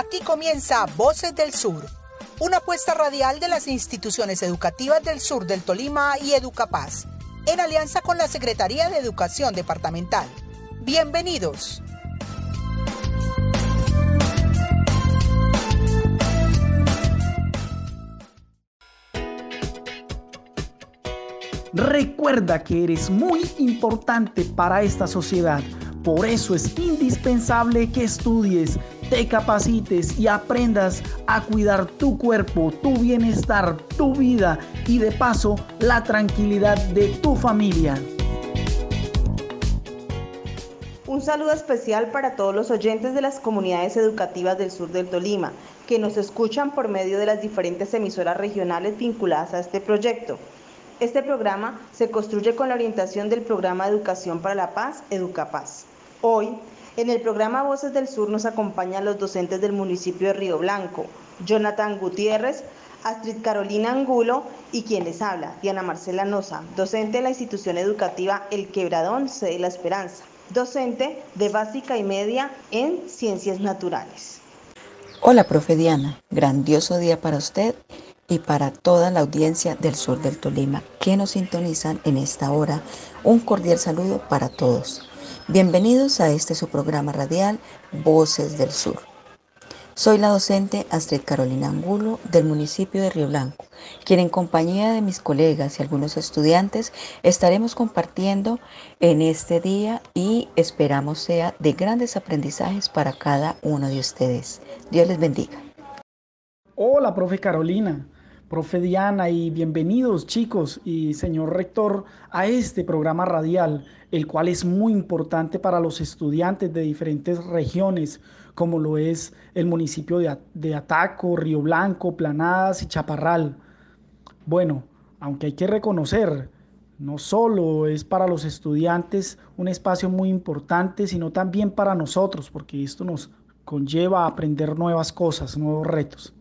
Aquí comienza Voces del Sur, una apuesta radial de las instituciones educativas del sur del Tolima y Educapaz, en alianza con la Secretaría de Educación Departamental. Bienvenidos. Recuerda que eres muy importante para esta sociedad. Por eso es indispensable que estudies, te capacites y aprendas a cuidar tu cuerpo, tu bienestar, tu vida y de paso la tranquilidad de tu familia. Un saludo especial para todos los oyentes de las comunidades educativas del sur del Tolima, que nos escuchan por medio de las diferentes emisoras regionales vinculadas a este proyecto. Este programa se construye con la orientación del Programa Educación para la Paz, Educapaz. Hoy, en el programa Voces del Sur nos acompañan los docentes del municipio de Río Blanco, Jonathan Gutiérrez, Astrid Carolina Angulo y quien les habla, Diana Marcela Noza, docente de la institución educativa El Quebradón, sede La Esperanza, docente de básica y media en Ciencias Naturales. Hola, profe Diana, grandioso día para usted y para toda la audiencia del sur del Tolima que nos sintonizan en esta hora. Un cordial saludo para todos. Bienvenidos a este su programa radial Voces del Sur. Soy la docente Astrid Carolina Angulo del municipio de Río Blanco, quien en compañía de mis colegas y algunos estudiantes estaremos compartiendo en este día y esperamos sea de grandes aprendizajes para cada uno de ustedes. Dios les bendiga. Hola, profe Carolina profe Diana y bienvenidos chicos y señor rector a este programa radial, el cual es muy importante para los estudiantes de diferentes regiones, como lo es el municipio de, Ataco, Río Blanco, Planadas y Chaparral. Bueno, aunque hay que reconocer, no solo es para los estudiantes un espacio muy importante, sino también para nosotros, porque esto nos conlleva a aprender nuevas cosas, nuevos retos.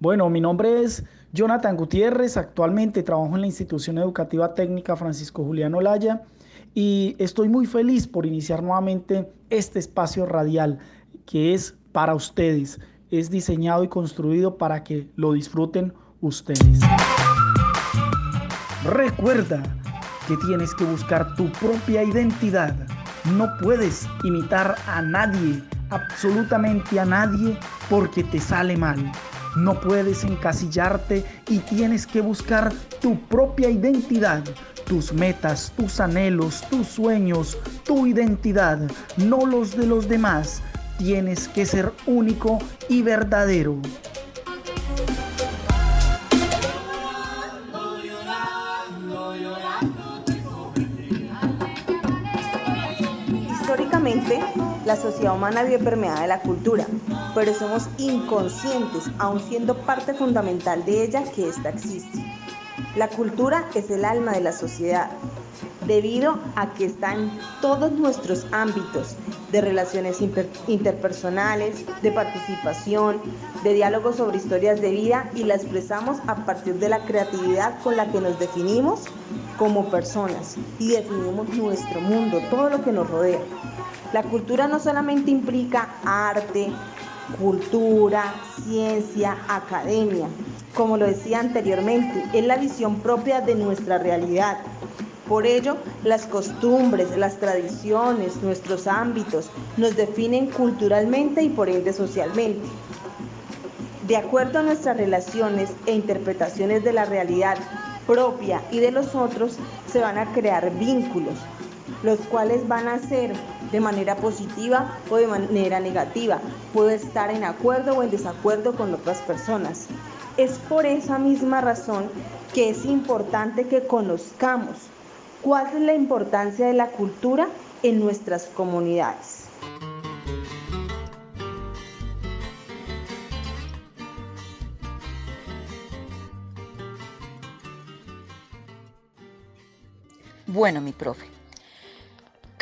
Bueno, mi nombre es Jonathan Gutiérrez, actualmente trabajo en la institución educativa técnica Francisco Julián Olaya y estoy muy feliz por iniciar nuevamente este espacio radial que es para ustedes. Es diseñado y construido para que lo disfruten ustedes. Recuerda que tienes que buscar tu propia identidad. No puedes imitar a nadie, absolutamente a nadie, porque te sale mal. No puedes encasillarte y tienes que buscar tu propia identidad, tus metas, tus anhelos, tus sueños, tu identidad, no los de los demás. Tienes que ser único y verdadero. Históricamente, la sociedad humana vive permeada de la cultura, pero somos inconscientes, aun siendo parte fundamental de ella, que ésta existe. La cultura es el alma de la sociedad, debido a que está en todos nuestros ámbitos de relaciones interpersonales, de participación, de diálogos sobre historias de vida y la expresamos a partir de la creatividad con la que nos definimos como personas y definimos nuestro mundo, todo lo que nos rodea. La cultura no solamente implica arte, cultura, ciencia, academia. Como lo decía anteriormente, es la visión propia de nuestra realidad. Por ello, las costumbres, las tradiciones, nuestros ámbitos nos definen culturalmente y por ende socialmente. De acuerdo a nuestras relaciones e interpretaciones de la realidad propia y de los otros, se van a crear vínculos, los cuales van a ser de manera positiva o de manera negativa. Puede estar en acuerdo o en desacuerdo con otras personas. Es por esa misma razón que es importante que conozcamos cuál es la importancia de la cultura en nuestras comunidades. Bueno, mi profe,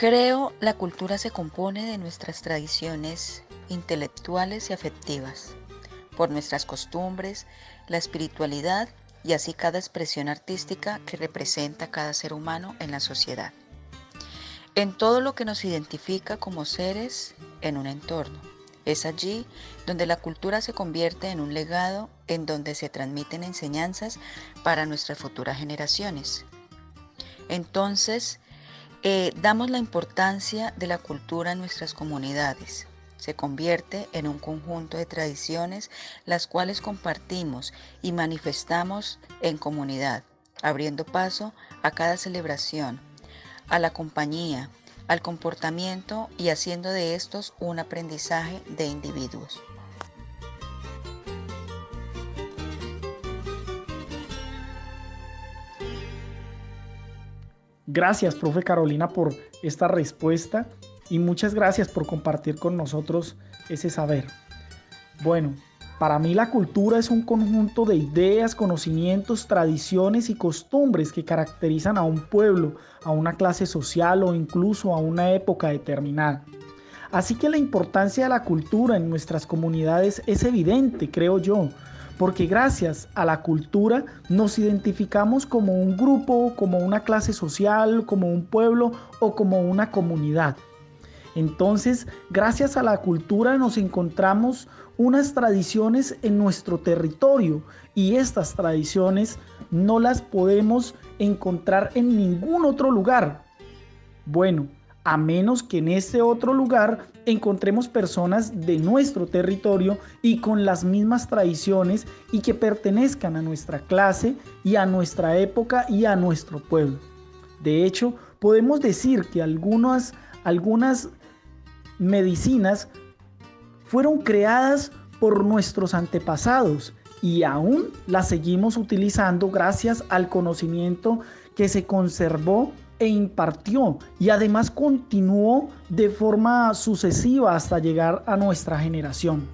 Creo la cultura se compone de nuestras tradiciones intelectuales y afectivas, por nuestras costumbres, la espiritualidad y así cada expresión artística que representa cada ser humano en la sociedad. En todo lo que nos identifica como seres en un entorno, Es allí donde la cultura se convierte en un legado en donde se transmiten enseñanzas para nuestras futuras generaciones. Entonces, eh, damos la importancia de la cultura en nuestras comunidades. Se convierte en un conjunto de tradiciones las cuales compartimos y manifestamos en comunidad, abriendo paso a cada celebración, a la compañía, al comportamiento y haciendo de estos un aprendizaje de individuos. Gracias, profe Carolina, por esta respuesta y muchas gracias por compartir con nosotros ese saber. Bueno, para mí la cultura es un conjunto de ideas, conocimientos, tradiciones y costumbres que caracterizan a un pueblo, a una clase social o incluso a una época determinada. Así que la importancia de la cultura en nuestras comunidades es evidente, creo yo, porque gracias a la cultura nos identificamos como un grupo, como una clase social, como un pueblo o como una comunidad. Entonces, gracias a la cultura nos encontramos unas tradiciones en nuestro territorio y estas tradiciones no las podemos encontrar en ningún otro lugar. Bueno, a menos que en ese otro lugar encontremos personas de nuestro territorio y con las mismas tradiciones y que pertenezcan a nuestra clase y a nuestra época y a nuestro pueblo. De hecho, podemos decir que algunas, algunas medicinas fueron creadas por nuestros antepasados y aún las seguimos utilizando gracias al conocimiento que se conservó e impartió y además continuó de forma sucesiva hasta llegar a nuestra generación.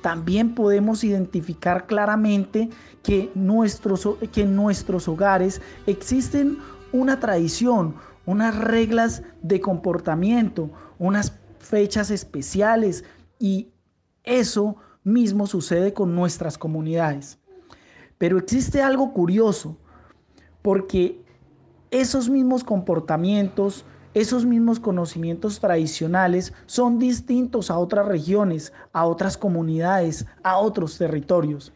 También podemos identificar claramente que, nuestros, que en nuestros hogares existen una tradición, unas reglas de comportamiento, unas fechas especiales y eso mismo sucede con nuestras comunidades. Pero existe algo curioso, porque esos mismos comportamientos, esos mismos conocimientos tradicionales son distintos a otras regiones, a otras comunidades, a otros territorios.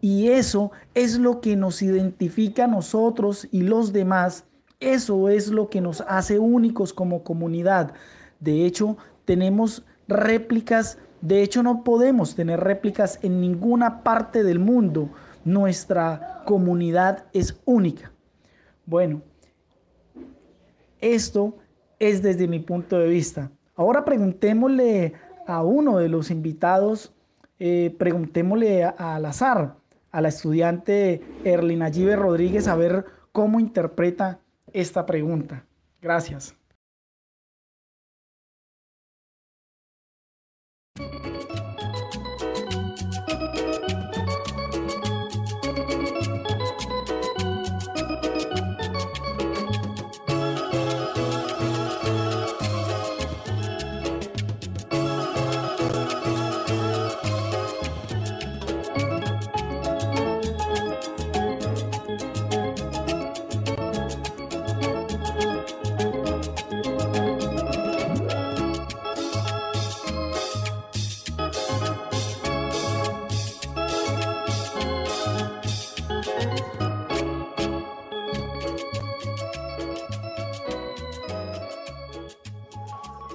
Y eso es lo que nos identifica a nosotros y los demás. Eso es lo que nos hace únicos como comunidad. De hecho, tenemos réplicas de hecho, no podemos tener réplicas en ninguna parte del mundo. Nuestra comunidad es única. Bueno, esto es desde mi punto de vista. Ahora preguntémosle a uno de los invitados, eh, preguntémosle al azar, a la estudiante Erlina Gibe Rodríguez, a ver cómo interpreta esta pregunta. Gracias.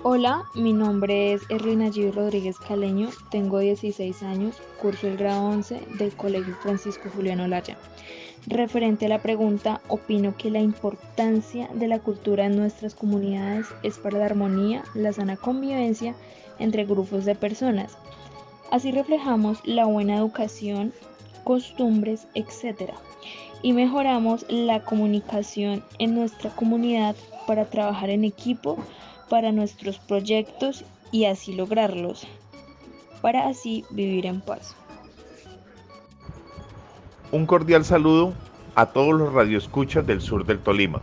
Hola, mi nombre es Erlina G. Rodríguez Caleño, tengo 16 años, curso el grado 11 del Colegio Francisco Juliano Laya. Referente a la pregunta, opino que la importancia de la cultura en nuestras comunidades es para la armonía, la sana convivencia entre grupos de personas. Así reflejamos la buena educación, costumbres, etc. Y mejoramos la comunicación en nuestra comunidad para trabajar en equipo para nuestros proyectos y así lograrlos, para así vivir en paz. Un cordial saludo a todos los radioescuchas del sur del Tolima.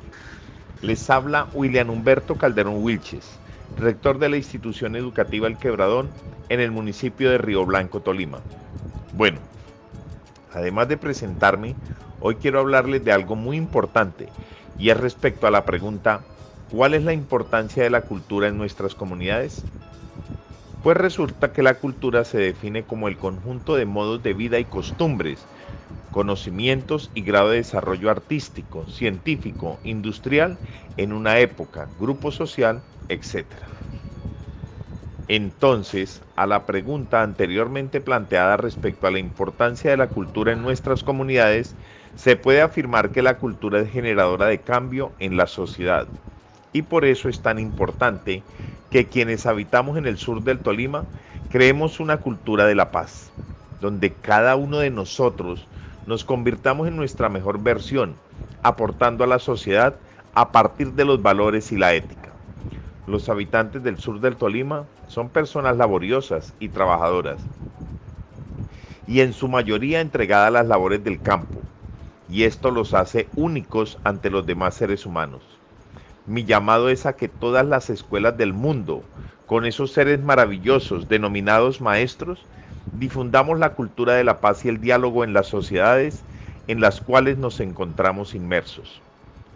Les habla William Humberto Calderón Wilches, rector de la institución educativa El Quebradón en el municipio de Río Blanco, Tolima. Bueno, además de presentarme, hoy quiero hablarles de algo muy importante y es respecto a la pregunta ¿Cuál es la importancia de la cultura en nuestras comunidades? Pues resulta que la cultura se define como el conjunto de modos de vida y costumbres, conocimientos y grado de desarrollo artístico, científico, industrial en una época, grupo social, etc. Entonces, a la pregunta anteriormente planteada respecto a la importancia de la cultura en nuestras comunidades, se puede afirmar que la cultura es generadora de cambio en la sociedad. Y por eso es tan importante que quienes habitamos en el sur del Tolima creemos una cultura de la paz, donde cada uno de nosotros nos convirtamos en nuestra mejor versión, aportando a la sociedad a partir de los valores y la ética. Los habitantes del sur del Tolima son personas laboriosas y trabajadoras, y en su mayoría entregadas a las labores del campo, y esto los hace únicos ante los demás seres humanos. Mi llamado es a que todas las escuelas del mundo, con esos seres maravillosos denominados maestros, difundamos la cultura de la paz y el diálogo en las sociedades en las cuales nos encontramos inmersos.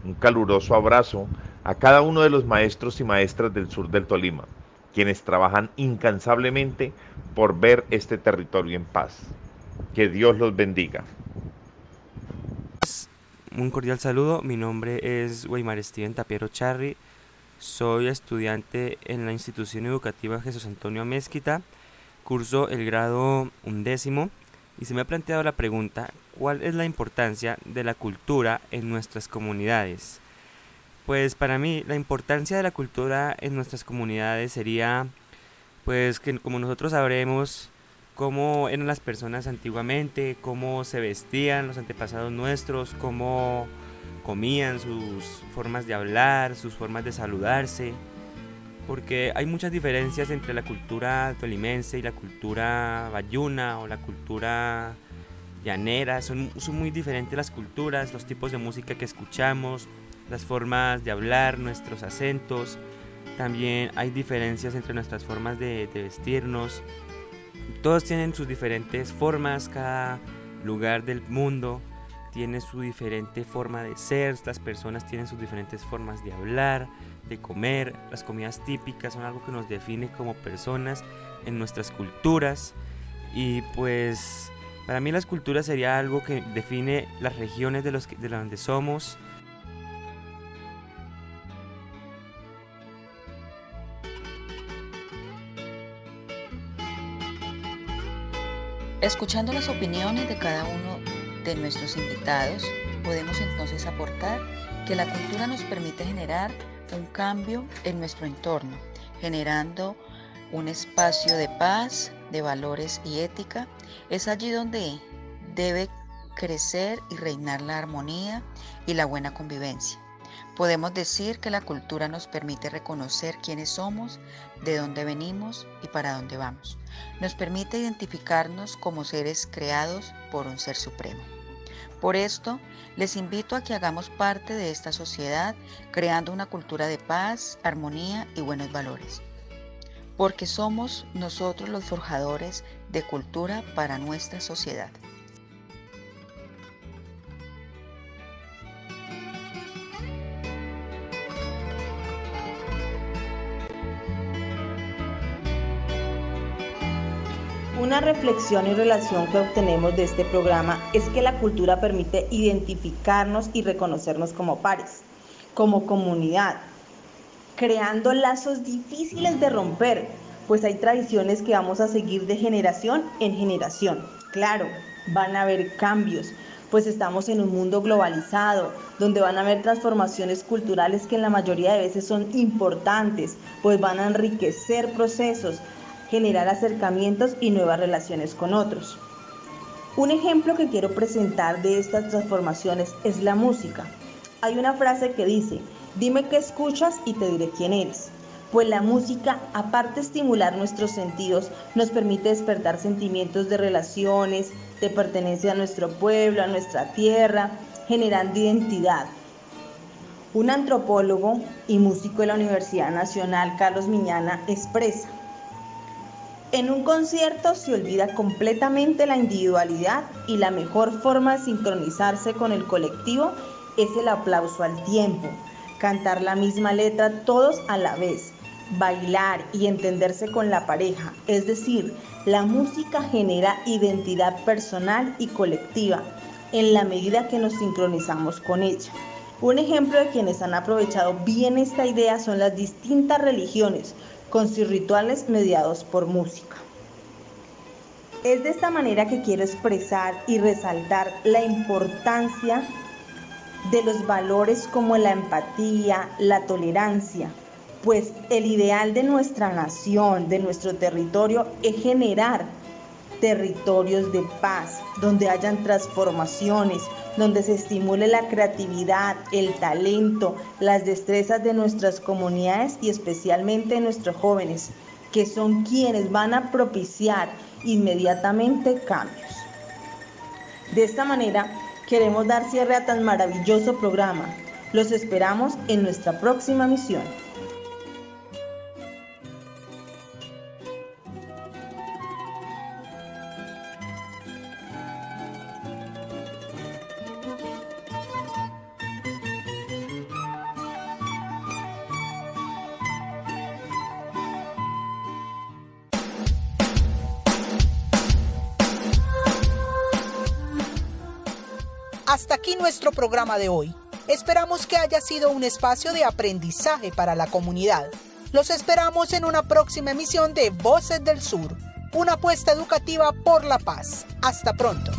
Un caluroso abrazo a cada uno de los maestros y maestras del sur del Tolima, quienes trabajan incansablemente por ver este territorio en paz. Que Dios los bendiga. Un cordial saludo, mi nombre es Weimar Steven Tapiero Charri, soy estudiante en la institución educativa Jesús Antonio Mezquita, curso el grado undécimo. Y se me ha planteado la pregunta, ¿cuál es la importancia de la cultura en nuestras comunidades? Pues para mí la importancia de la cultura en nuestras comunidades sería pues que como nosotros sabremos cómo eran las personas antiguamente, cómo se vestían los antepasados nuestros, cómo comían, sus formas de hablar, sus formas de saludarse, porque hay muchas diferencias entre la cultura tolimense y la cultura bayuna o la cultura llanera, son, son muy diferentes las culturas, los tipos de música que escuchamos, las formas de hablar, nuestros acentos, también hay diferencias entre nuestras formas de, de vestirnos, todos tienen sus diferentes formas, cada lugar del mundo tiene su diferente forma de ser, las personas tienen sus diferentes formas de hablar, de comer, las comidas típicas son algo que nos define como personas en nuestras culturas y pues para mí las culturas sería algo que define las regiones de, los de donde somos. Escuchando las opiniones de cada uno de nuestros invitados, podemos entonces aportar que la cultura nos permite generar un cambio en nuestro entorno, generando un espacio de paz, de valores y ética. Es allí donde debe crecer y reinar la armonía y la buena convivencia. Podemos decir que la cultura nos permite reconocer quiénes somos, de dónde venimos y para dónde vamos. Nos permite identificarnos como seres creados por un ser supremo. Por esto, les invito a que hagamos parte de esta sociedad creando una cultura de paz, armonía y buenos valores. Porque somos nosotros los forjadores de cultura para nuestra sociedad. Reflexión y relación que obtenemos de este programa es que la cultura permite identificarnos y reconocernos como pares, como comunidad, creando lazos difíciles de romper, pues hay tradiciones que vamos a seguir de generación en generación. Claro, van a haber cambios, pues estamos en un mundo globalizado, donde van a haber transformaciones culturales que en la mayoría de veces son importantes, pues van a enriquecer procesos, generar acercamientos y nuevas relaciones con otros. Un ejemplo que quiero presentar de estas transformaciones es la música. Hay una frase que dice, dime qué escuchas y te diré quién eres. Pues la música, aparte de estimular nuestros sentidos, nos permite despertar sentimientos de relaciones, de pertenencia a nuestro pueblo, a nuestra tierra, generando identidad. Un antropólogo y músico de la Universidad Nacional, Carlos Miñana, expresa, en un concierto se olvida completamente la individualidad y la mejor forma de sincronizarse con el colectivo es el aplauso al tiempo, cantar la misma letra todos a la vez, bailar y entenderse con la pareja. Es decir, la música genera identidad personal y colectiva en la medida que nos sincronizamos con ella. Un ejemplo de quienes han aprovechado bien esta idea son las distintas religiones, con sus rituales mediados por música. Es de esta manera que quiero expresar y resaltar la importancia de los valores como la empatía, la tolerancia, pues el ideal de nuestra nación, de nuestro territorio, es generar territorios de paz, donde hayan transformaciones, donde se estimule la creatividad, el talento, las destrezas de nuestras comunidades y especialmente de nuestros jóvenes, que son quienes van a propiciar inmediatamente cambios. De esta manera, queremos dar cierre a tan maravilloso programa. Los esperamos en nuestra próxima misión. Hasta aquí nuestro programa de hoy. Esperamos que haya sido un espacio de aprendizaje para la comunidad. Los esperamos en una próxima emisión de Voces del Sur, una apuesta educativa por la paz. Hasta pronto.